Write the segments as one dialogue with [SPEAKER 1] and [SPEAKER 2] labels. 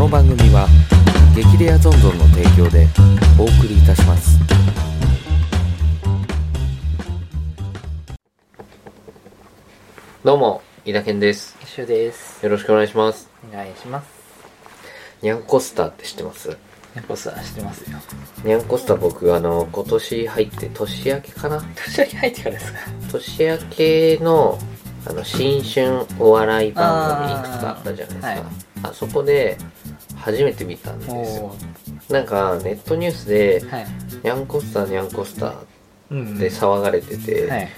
[SPEAKER 1] の番組は激レアゾンゾンの提供でお送りいたします
[SPEAKER 2] どうも、井田健です。
[SPEAKER 3] 一緒です。
[SPEAKER 2] よろしくお願いします。
[SPEAKER 3] お願いします。
[SPEAKER 2] ニャンコスターって知ってます？
[SPEAKER 3] ヤコスは知ってますよ。
[SPEAKER 2] ニャンコスター僕、あの、今年入って、年明けかな？
[SPEAKER 3] 年明け入ってからですか？
[SPEAKER 2] 年明けの、あの、新春お笑い番組いくつかあったじゃないですか。
[SPEAKER 3] あーはい
[SPEAKER 2] あそこで、初めて見たんですよ
[SPEAKER 3] お。
[SPEAKER 2] なんか、ネットニュースで、
[SPEAKER 3] はい。
[SPEAKER 2] ニャンコスター、ニャンコスター
[SPEAKER 3] うん
[SPEAKER 2] で騒がれてて、
[SPEAKER 3] はい。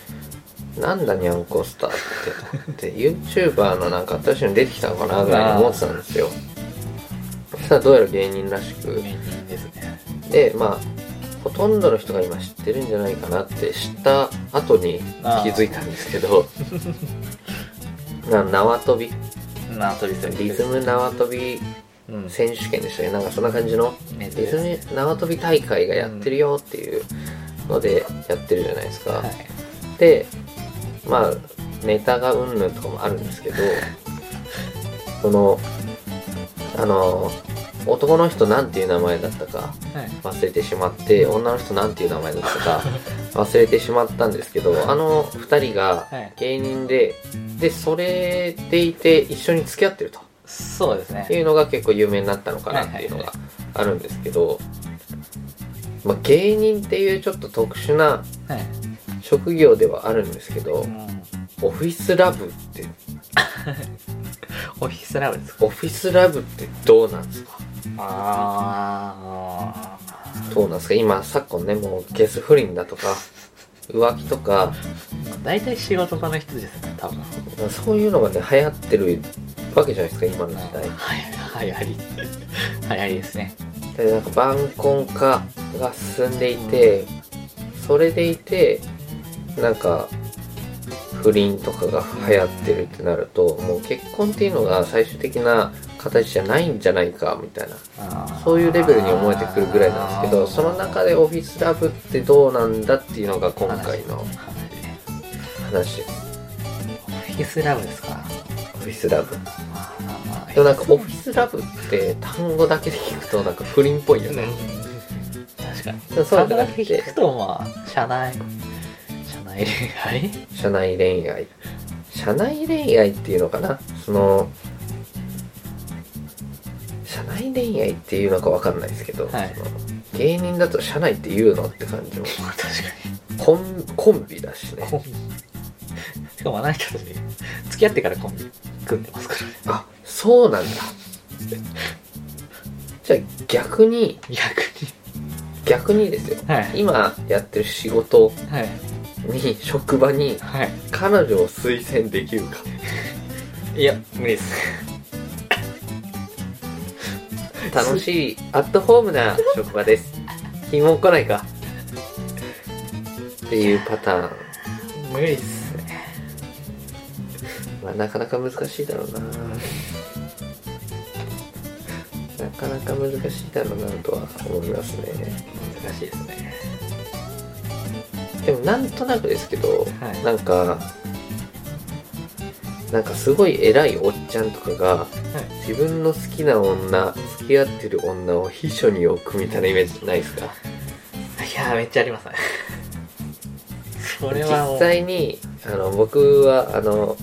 [SPEAKER 2] なんだニャンコスターってって YouTuber のなんか新しいの出てきたのかなぐらいに思ってたんですよそしたらどうやら芸人らしく
[SPEAKER 3] 芸人ですね。
[SPEAKER 2] でまあほとんどの人が今知ってるんじゃないかなって知った後に気づいたんですけど な縄跳び
[SPEAKER 3] 縄跳び
[SPEAKER 2] リズム縄跳び
[SPEAKER 3] うん。
[SPEAKER 2] 選手権でしたね。なんかそんな感じの。
[SPEAKER 3] ね
[SPEAKER 2] リズム縄跳び大会がやってるよっていうのでやってるじゃないですか、
[SPEAKER 3] はい。
[SPEAKER 2] でまあネタがうんぬんとかもあるんですけど そのあの男の人なんていう名前だったか
[SPEAKER 3] はい。
[SPEAKER 2] 忘れてしまって女の人なんていう名前だったか 忘れてしまったんですけどあの2人が
[SPEAKER 3] はい。
[SPEAKER 2] 芸人ででそれでいて一緒に付き合ってると
[SPEAKER 3] そうですね
[SPEAKER 2] って。いうのが結構有名になったのかなっていうのがあるんですけど、まあ、芸人っていうちょっと特殊な
[SPEAKER 3] はい。
[SPEAKER 2] 職業ではあるんですけど、
[SPEAKER 3] うん
[SPEAKER 2] オフィスラブって
[SPEAKER 3] オフィスラブですか？
[SPEAKER 2] オフィスラブってどうなんですか？
[SPEAKER 3] あ
[SPEAKER 2] どうなんですか？今昨今ねもうゲス不倫だとか 浮気とか
[SPEAKER 3] ー。大体仕事場の人ですね、多分。
[SPEAKER 2] そういうのがね流行ってるわけじゃないですか今の時代。
[SPEAKER 3] はい。流行り。流行りですね。
[SPEAKER 2] でなんか晩婚化が進んでいてそれでいてなんか不倫とかが流行ってるってなるともう結婚っていうのが最終的な形じゃないんじゃないかみたいな。そういうレベルに思えてくるぐらいなんですけどその中でオフィスラブってどうなんだっていうのが今回の
[SPEAKER 3] 話
[SPEAKER 2] です。
[SPEAKER 3] オフィスラブですか？
[SPEAKER 2] オフィスラブ。でもなんかオフィスラブって単語だけで聞くとなんか不倫っぽいよね。
[SPEAKER 3] 確かに。
[SPEAKER 2] そうじゃなくて。
[SPEAKER 3] 単語だけ聞くとまあ社内社内恋愛？
[SPEAKER 2] 社内恋愛。社内恋愛っていうのかな？その社内恋愛っていうのかわかんないですけど、
[SPEAKER 3] はい。
[SPEAKER 2] その芸人だと社内って言うのって感じも。
[SPEAKER 3] ま あ確か
[SPEAKER 2] コンコンビだしね
[SPEAKER 3] しかもあの人たち付き合ってからコンビ組んでますからね。
[SPEAKER 2] あそうなんだ。じゃあ逆に
[SPEAKER 3] 逆
[SPEAKER 2] 逆にですよ。
[SPEAKER 3] にはい。
[SPEAKER 2] 今やってる仕事
[SPEAKER 3] はい。
[SPEAKER 2] に職場に
[SPEAKER 3] は
[SPEAKER 2] 彼女を推薦できるか。
[SPEAKER 3] いいや無理です。
[SPEAKER 2] 楽しいアットホームな職場です。君も来ないか。っていうパターン、
[SPEAKER 3] 無理っす
[SPEAKER 2] あ、なかなか難しいだろうな。なかなか難しいだろうなとは思いますね。
[SPEAKER 3] 難しいですね。
[SPEAKER 2] でもなんとなくですけど、
[SPEAKER 3] はい。
[SPEAKER 2] なんかなんかすごい偉いおっちゃんとかが
[SPEAKER 3] はい。
[SPEAKER 2] 自分の好きな女付き合ってる女を秘書に置くみたいなイメージないですか？
[SPEAKER 3] いやめっちゃありますね。それは
[SPEAKER 2] 実際にあの僕はあの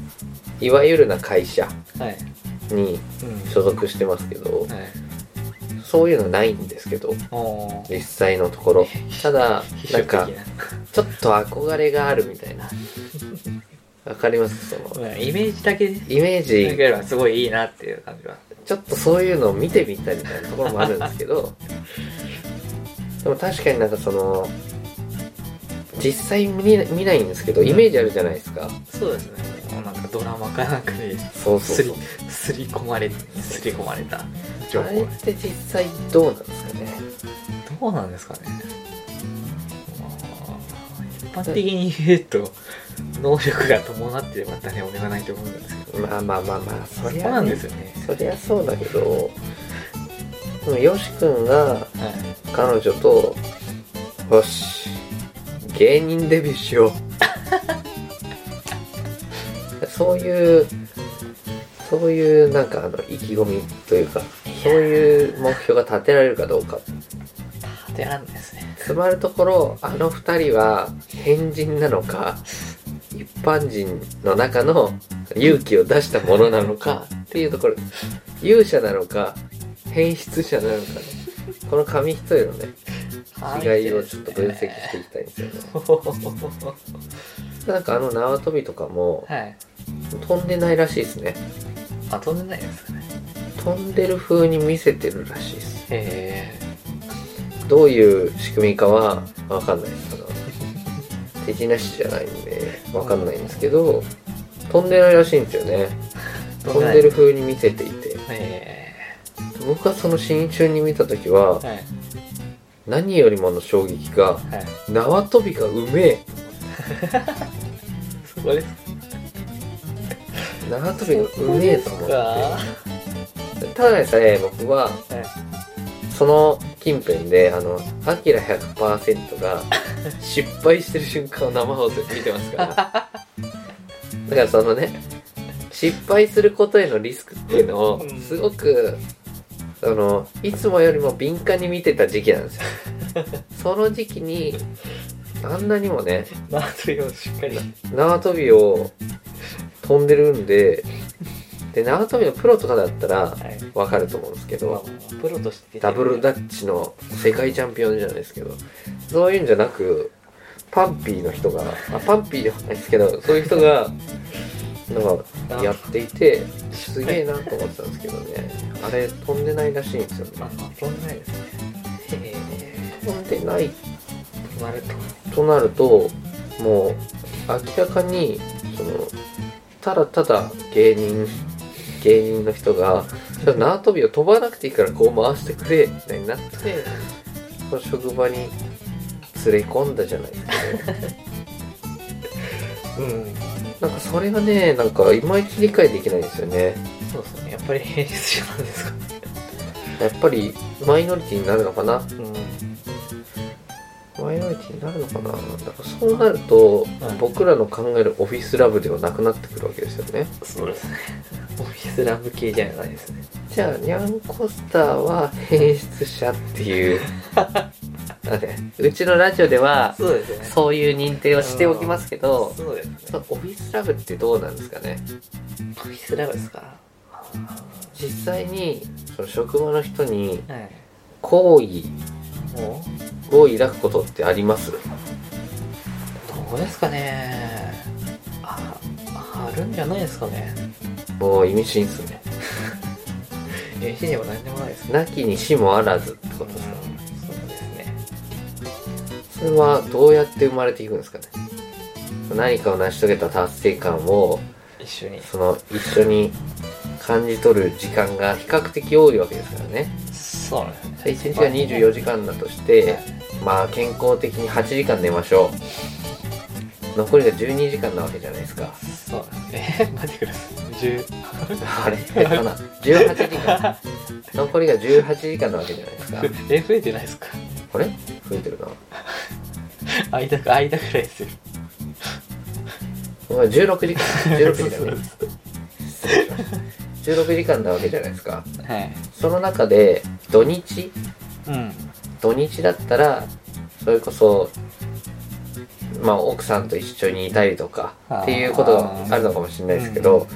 [SPEAKER 2] いわゆるな会社
[SPEAKER 3] はい。
[SPEAKER 2] に
[SPEAKER 3] うん
[SPEAKER 2] 所属してますけど
[SPEAKER 3] はい。
[SPEAKER 2] そういうのないんですけど
[SPEAKER 3] おー。
[SPEAKER 2] 実際のところ。ただなんかちょっと憧れがあるみたいな。わかります？その
[SPEAKER 3] うんイメージだけで
[SPEAKER 2] イメージ。
[SPEAKER 3] だければすごいいいなっていう感じは。
[SPEAKER 2] ちょっとそういうのを見てみたいみたいなところもあるんですけど でも確かになんかその実際見見ないんですけどイメージあるじゃないですか、
[SPEAKER 3] そうですねドラマかなんかで
[SPEAKER 2] そうそうそう。
[SPEAKER 3] すりすり込まれすり込まれた。情報
[SPEAKER 2] あれって実際どうなんですかね？
[SPEAKER 3] どうなんですかね？まあ一般的に言うと能力が伴ってれば誰もがないと思うんですけど。
[SPEAKER 2] まあまあまあまあそりゃ、
[SPEAKER 3] そうなんですよね。
[SPEAKER 2] そりゃそうだけどでもよし君が
[SPEAKER 3] はい。
[SPEAKER 2] 彼女とよし芸人デビューしようそういうそういうなんかあの意気込みというかそういう目標が立てられるかどうか。
[SPEAKER 3] 当てらんですね。
[SPEAKER 2] つまるところあの二人は変人なのか一般人の中の勇気を出したものなのかっていうところ。勇者なのか変質者なのかね。この紙一重のね違いをちょっと分析していきたいんですよね。なんかあの縄跳びとかも
[SPEAKER 3] はい
[SPEAKER 2] 飛んでないらしいですね。
[SPEAKER 3] あ飛んでないですかね。
[SPEAKER 2] 飛んでる風に見せてるらしいです。
[SPEAKER 3] へ
[SPEAKER 2] どういう仕組みかはわかんないです。あの手品師じゃないんでわかんないんですけど飛んでないらしいんですよね。
[SPEAKER 3] え
[SPEAKER 2] 飛んでる風に見せていて。
[SPEAKER 3] へ
[SPEAKER 2] 僕はその新春に見た時は
[SPEAKER 3] えはい。
[SPEAKER 2] 何よりもの衝撃が
[SPEAKER 3] はい
[SPEAKER 2] 縄跳びがうめえ
[SPEAKER 3] そこです
[SPEAKER 2] 縄跳びがうめえと思
[SPEAKER 3] か
[SPEAKER 2] ってただでさえ僕は
[SPEAKER 3] はい。
[SPEAKER 2] その近辺であの「アキラ100%」が失敗してる瞬間を生放送で見てますから。だからそのね失敗することへのリスクっていうのを
[SPEAKER 3] うん。
[SPEAKER 2] すごくあのいつもよりも敏感に見てた時期なんですよ。その時期にあんなにもね
[SPEAKER 3] 縄跳びをしっかり。
[SPEAKER 2] 縄跳びを飛んでるんでで縄跳びのプロとかだったら
[SPEAKER 3] はい。
[SPEAKER 2] わかると思うんですけど、
[SPEAKER 3] プロとして
[SPEAKER 2] ダブルダッチの世界チャンピオンじゃないですけどそういうんじゃなくパンピーの人があパンピーじゃないですけどそういう人が なんかやっていてすげえなと思ってたんですけどね。あれ飛んでないらしいんですよね。
[SPEAKER 3] あ飛んでないですね。
[SPEAKER 2] 飛んでない。
[SPEAKER 3] となると。
[SPEAKER 2] となるともう明らかにそのただただ芸人芸人の人が縄跳びを飛ばなくていいからこう回してくれみたいになってこの職場に連れ込んだじゃないですかね。
[SPEAKER 3] うん。
[SPEAKER 2] なんかそれがねなんかいまいち理解できないんですよね。
[SPEAKER 3] そうですね。やっぱり平日じゃなんですか
[SPEAKER 2] やっぱりマイノリティになるのかな。
[SPEAKER 3] うん
[SPEAKER 2] マイノリティになるのかな？だからそうなると、
[SPEAKER 3] はい
[SPEAKER 2] 僕らの考えるオフィスラブではなくなってくるわけですよね。
[SPEAKER 3] そうですね。オフィスラブ系じゃないですね。
[SPEAKER 2] じゃあニャンコスターは変質者っていう。うちのラジオでは
[SPEAKER 3] そうですね。
[SPEAKER 2] そういう認定をしておきますけど
[SPEAKER 3] そうですね。
[SPEAKER 2] そのオフィスラブってどうなんですかね？
[SPEAKER 3] オフィスラブですか？
[SPEAKER 2] 実際にその職場の人に
[SPEAKER 3] はい。
[SPEAKER 2] 好意。
[SPEAKER 3] も
[SPEAKER 2] を抱くことってあります？
[SPEAKER 3] うどうですかね。ああるんじゃないですかね。
[SPEAKER 2] もう意味深っすね。
[SPEAKER 3] AC でも何でもないです
[SPEAKER 2] なきにしもあらずってことですか？
[SPEAKER 3] そうですね。
[SPEAKER 2] それはどうやって生まれていくんですかね？何かを成し遂げた達成感を
[SPEAKER 3] 一緒に。
[SPEAKER 2] その一緒に感じ取る時間が比較的多いわけですからね。
[SPEAKER 3] そうですね
[SPEAKER 2] 1日が24時間だとしてまあ健康的に8時間寝ましょう。残りが12時間なわけじゃないですか。
[SPEAKER 3] そうえー、待ってください。10
[SPEAKER 2] あれ？下手な？18時間。残りが18時間なわけじゃないですか。
[SPEAKER 3] え増えてないですか？
[SPEAKER 2] あれ？増えてるな。
[SPEAKER 3] 間か間くらいですよ。
[SPEAKER 2] お前16時間。16時間ね失礼しました16時間なわけじゃないですか。
[SPEAKER 3] はい。
[SPEAKER 2] その中で土日？
[SPEAKER 3] うん
[SPEAKER 2] 土日だったらそれこそまあ奥さんと一緒にいたりとかっていうことがあるのかもしれないですけど、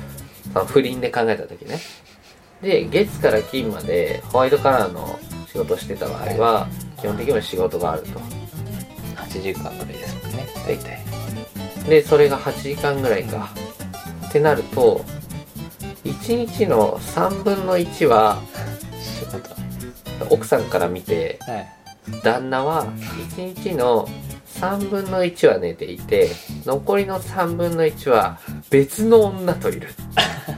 [SPEAKER 2] まあ、不倫で考えた時ね。で月から金までホワイトカラーの仕事をしてた場合は基本的には仕事があると。
[SPEAKER 3] 8時間ぐらいですもんね大体。
[SPEAKER 2] でそれが8時間ぐらいか。ってなると1日の3分の1は
[SPEAKER 3] 仕事
[SPEAKER 2] 奥さんから見て
[SPEAKER 3] はい。
[SPEAKER 2] 旦那は1日の3分の1は寝ていて残りの3分の1は別の女といる。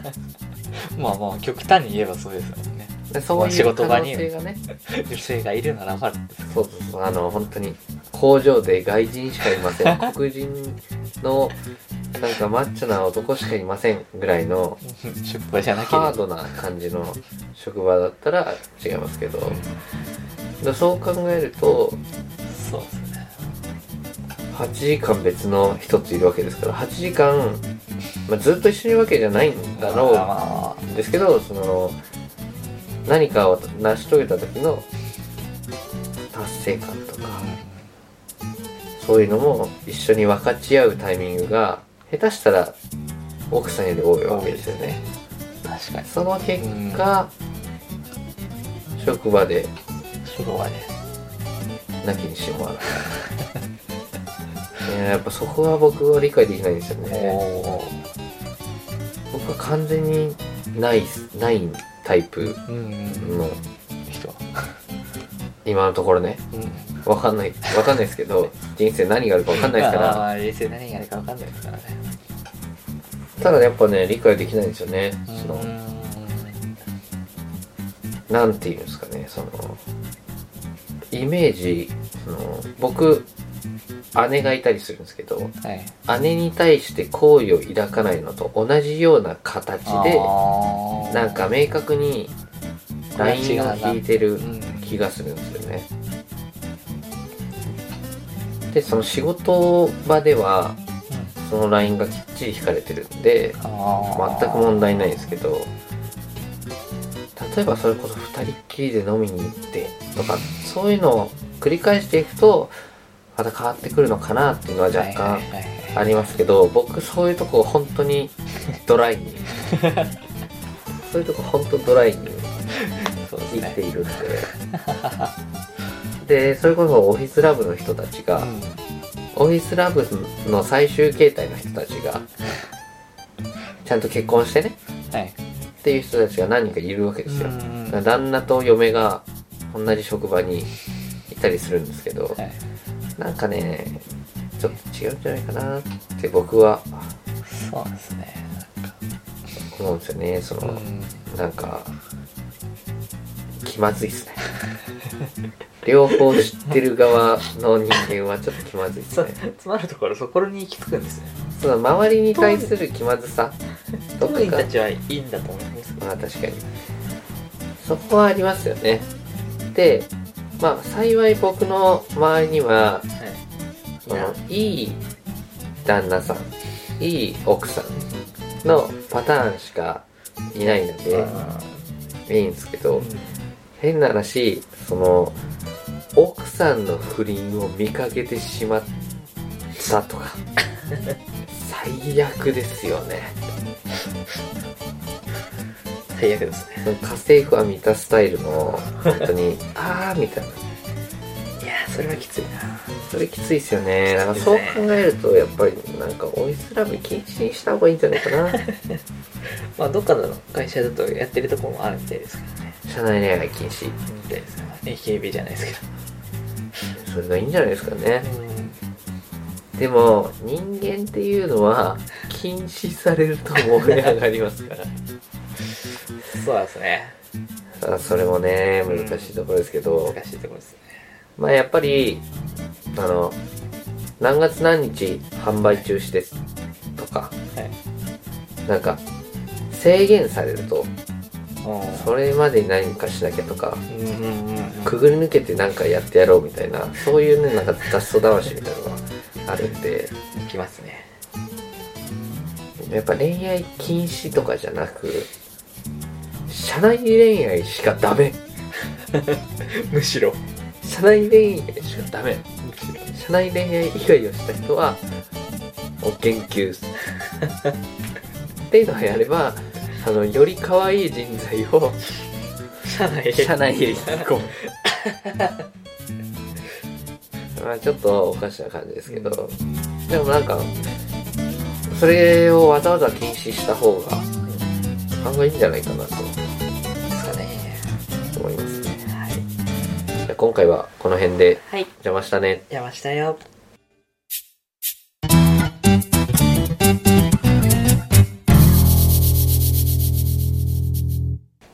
[SPEAKER 3] まあまあ極端に言えばそうですもんね。
[SPEAKER 2] でそういう可
[SPEAKER 3] 事場に
[SPEAKER 2] 能性がね。
[SPEAKER 3] 女性がいるならば
[SPEAKER 2] そうそう。あの本当に工場で外人しかいません。黒人のなんかマッチョな男しかいませんぐらいの
[SPEAKER 3] 職場じゃなければ。
[SPEAKER 2] ハードな感じの職場だったら違いますけど。でそう考えると
[SPEAKER 3] そうですね。
[SPEAKER 2] 8時間別の人っているわけですから8時間まあ、ずっと一緒にいるわけじゃないんだろう
[SPEAKER 3] ま
[SPEAKER 2] ですけどその何かを成し遂げた時の達成感とかそういうのも一緒に分かち合うタイミングが下手したら奥さんより多いわけですよね。
[SPEAKER 3] あ確かに。
[SPEAKER 2] その結果、職場で
[SPEAKER 3] 職場で。
[SPEAKER 2] なきにしもあらず いややっぱそこは僕は理解できないんですよね。
[SPEAKER 3] お
[SPEAKER 2] 僕は完全にないないタイプ
[SPEAKER 3] うん
[SPEAKER 2] の。
[SPEAKER 3] 人。
[SPEAKER 2] 今のところね。
[SPEAKER 3] うん。
[SPEAKER 2] わかんないわかんないですけど 人生何があるかわかんないですから。
[SPEAKER 3] まあ冷静何があるか分かんないですからね
[SPEAKER 2] ただやっぱね理解できないんですよね。そのなんていうんですかねそのイメージその僕姉がいたりするんですけど
[SPEAKER 3] はい。
[SPEAKER 2] 姉に対して好意を抱かないのと同じような形でなんか明確にラインを引いてる
[SPEAKER 3] うん
[SPEAKER 2] 気がするんですよね。でその仕事場ではそのラインがきっちり引かれてるんで
[SPEAKER 3] あ
[SPEAKER 2] 全く問題ないんですけど例えばそれこそ2人っきりで飲みに行ってとかそういうのを繰り返していくとまた変わってくるのかなっていうのは若干ありますけど僕そういうとこ本当にドライに そういうとこ本当ドライに
[SPEAKER 3] そうですね。
[SPEAKER 2] 生きているんで。でそれこそオフィスラブの人たちが、
[SPEAKER 3] うん
[SPEAKER 2] オフィスラブの最終形態の人たちがちゃんと結婚してね
[SPEAKER 3] はい。
[SPEAKER 2] っていう人たちが何人かいるわけですよ、旦那と嫁が同じ職場にいたりするんですけど、
[SPEAKER 3] はい。
[SPEAKER 2] なんかねちょっと違うんじゃないかなって僕は
[SPEAKER 3] そうですね
[SPEAKER 2] 思うんですよね。その、
[SPEAKER 3] うん。
[SPEAKER 2] なんか気まずいっすね。両方知ってる側の人間はちょっと気まずいっすね。
[SPEAKER 3] つまるところそこに行き着くんですね。
[SPEAKER 2] その周りに対する気まずさとか。
[SPEAKER 3] たちはいいんだと思います。
[SPEAKER 2] まあ確かに。そこはありますよね。でまあ幸い僕の周りには
[SPEAKER 3] はい。
[SPEAKER 2] そのいい旦那さんいい奥さんのパターンしかいないのでいいんですけど変な話その奥さんの不倫を見かけてしまったとか 最悪ですよね。
[SPEAKER 3] 最悪ですね。
[SPEAKER 2] 家政婦は見たスタイルの本当に あーみたいな。い
[SPEAKER 3] やーそれはきついな。
[SPEAKER 2] それきついですよね。だからそう考えるとやっぱりなんかオイスラブ禁止にした方がいいんじゃないかな。
[SPEAKER 3] まあどっかの会社だとやってるところもあるみたいですけど。ね
[SPEAKER 2] 社内恋愛禁止
[SPEAKER 3] みたいですね AKB じゃないですけど。
[SPEAKER 2] それがいいんじゃないですかね。でも人間っていうのは禁止されると燃え上がりますから。
[SPEAKER 3] そうですね。
[SPEAKER 2] あそれもね難しいところですけど、
[SPEAKER 3] 難しいところですね。
[SPEAKER 2] まあやっぱりあの何月何日販売中止ですとか。
[SPEAKER 3] はい。
[SPEAKER 2] なんか制限されると
[SPEAKER 3] お
[SPEAKER 2] それまでに何かしなきゃとか
[SPEAKER 3] うんうんうんうん。
[SPEAKER 2] くぐり抜けて何かやってやろうみたいなそういうねなんか雑草魂みたいなのがあるんで。
[SPEAKER 3] きますね。
[SPEAKER 2] やっぱ恋愛禁止とかじゃなく社内恋愛しかダメ。
[SPEAKER 3] むしろ。
[SPEAKER 2] 社内恋愛しかダメ。
[SPEAKER 3] むしろ。
[SPEAKER 2] 社内恋愛以外をした人はもう言及。す っていうのをやればあのより可愛い人材を
[SPEAKER 3] 社内
[SPEAKER 2] 社内へ。引き込むまあちょっとおかしな感じですけど、でもなんかそれをわざわざ禁止した方が案外いいんじゃないかなと。
[SPEAKER 3] ですかね。
[SPEAKER 2] 思います。ね
[SPEAKER 3] はい。
[SPEAKER 2] じゃあ今回はこの辺で
[SPEAKER 3] はい。
[SPEAKER 2] 邪魔したね。
[SPEAKER 3] 邪魔したよ